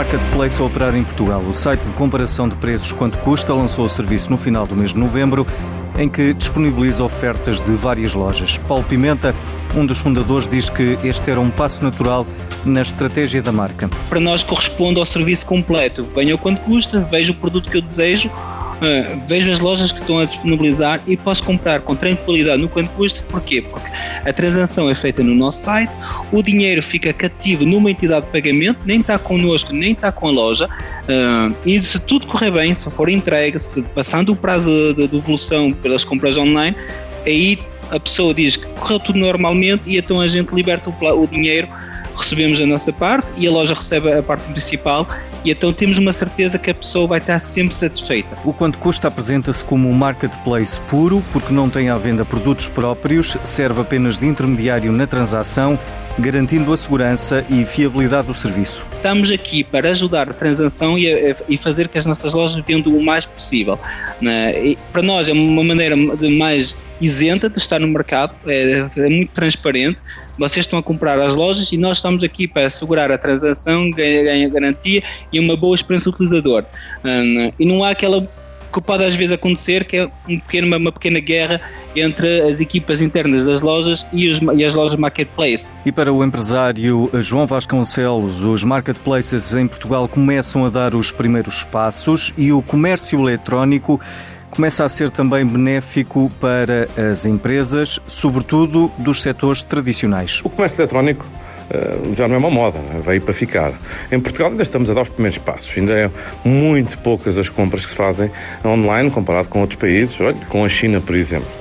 marketplace a operar em Portugal. O site de comparação de preços quanto custa lançou o serviço no final do mês de novembro, em que disponibiliza ofertas de várias lojas. Paulo Pimenta, um dos fundadores, diz que este era um passo natural na estratégia da marca. Para nós corresponde ao serviço completo. Venha o quanto custa, veja o produto que eu desejo uh, vejo as lojas que estão a disponibilizar e posso comprar com tranquilidade no quanto custa. Porquê? Porque a transação é feita no nosso site, o dinheiro fica cativo numa entidade de pagamento, nem está connosco, nem está com a loja. Uh, e se tudo correr bem, se for entregue, se passando o prazo de, de evolução pelas compras online, aí a pessoa diz que correu tudo normalmente e então a gente liberta o, o dinheiro recebemos a nossa parte e a loja recebe a parte principal e então temos uma certeza que a pessoa vai estar sempre satisfeita. O quanto custa apresenta-se como um marketplace puro, porque não tem à venda produtos próprios, serve apenas de intermediário na transação, garantindo a segurança e fiabilidade do serviço. Estamos aqui para ajudar a transação e, a, e fazer que as nossas lojas vendam o mais possível. Né? para nós é uma maneira mais isenta de estar no mercado, é, é, muito transparente. Vocês estão a comprar as lojas e nós estamos aqui para assegurar a transação, ganhar garantia e uma boa experiência utilizador. Um, e não há aquela que pode às vezes acontecer, que é um pequeno, uma pequena guerra entre as equipas internas das lojas e, os, e, as lojas marketplace. E para o empresário João Vasconcelos, os marketplaces em Portugal começam a dar os primeiros passos e o comércio eletrónico começa a ser também benéfico para as empresas, sobretudo dos setores tradicionais. O comércio eletrónico eh, já não é uma moda, né? veio para ficar. Em Portugal ainda estamos a dar os primeiros passos, ainda é muito poucas as compras que se fazem online comparado com outros países, olha, com a China, por exemplo.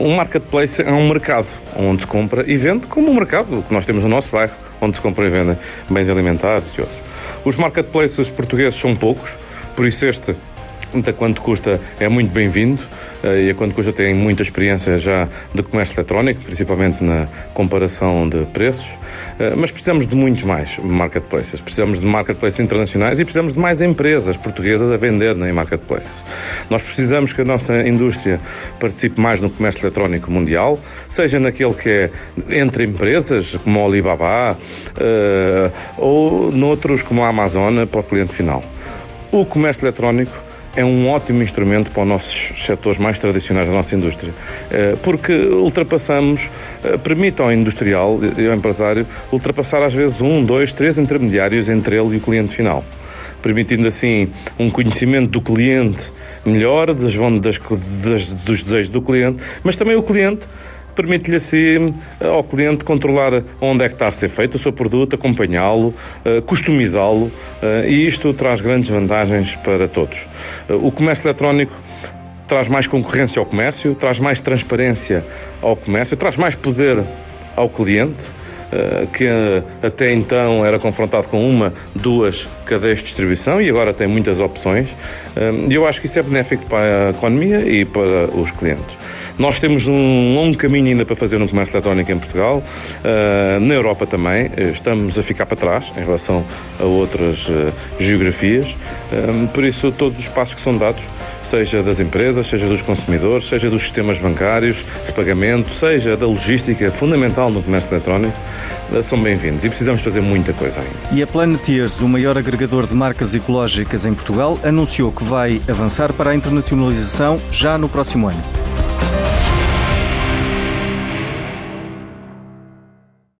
Um marketplace é um mercado onde se compra e vende, como um mercado que nós temos no nosso bairro, onde se compra e vende bens alimentares e outros. Os marketplaces portugueses são poucos, por isso este a quanto custa é muito bem-vindo eh, e a quanto custa tem muita experiência já de comércio eletrónico, principalmente na comparação de preços, eh, mas precisamos de muitos mais marketplaces. Precisamos de marketplaces internacionais e precisamos de mais empresas portuguesas a vender em marketplaces. Nós precisamos que a nossa indústria participe mais no comércio eletrónico mundial, seja naquele que é entre empresas, como a Alibaba, eh, ou noutros como a Amazon, para o cliente final. O comércio eletrónico é um ótimo instrumento para os nossos setores mais tradicionais da nossa indústria, eh, porque ultrapassamos, eh, permite ao industrial e ao empresário ultrapassar às vezes um, dois, três intermediários entre ele e o cliente final, permitindo assim um conhecimento do cliente melhor, das, das, dos desejos do cliente, mas também o cliente permite-lhe assim ao cliente controlar onde é que está a ser feito o seu produto, acompanhá-lo, eh, customizá-lo eh, e isto traz grandes vantagens para todos. O comércio eletrónico traz mais concorrência ao comércio, traz mais transparência ao comércio, traz mais poder ao cliente, que até então era confrontado com uma, duas cadeias de distribuição e agora tem muitas opções. E eu acho que isso é benéfico para a economia e para os clientes. Nós temos um longo caminho ainda para fazer no comércio eletrónico em Portugal, uh, na Europa também. Estamos a ficar para trás em relação a outras uh, geografias. Uh, por isso, todos os passos que são dados seja das empresas, seja dos consumidores, seja dos sistemas bancários de pagamento, seja da logística fundamental no comércio eletrónico, são bem-vindos e precisamos fazer muita coisa ainda. E a Planeteers, o maior agregador de marcas ecológicas em Portugal, anunciou que vai avançar para a internacionalização já no próximo ano.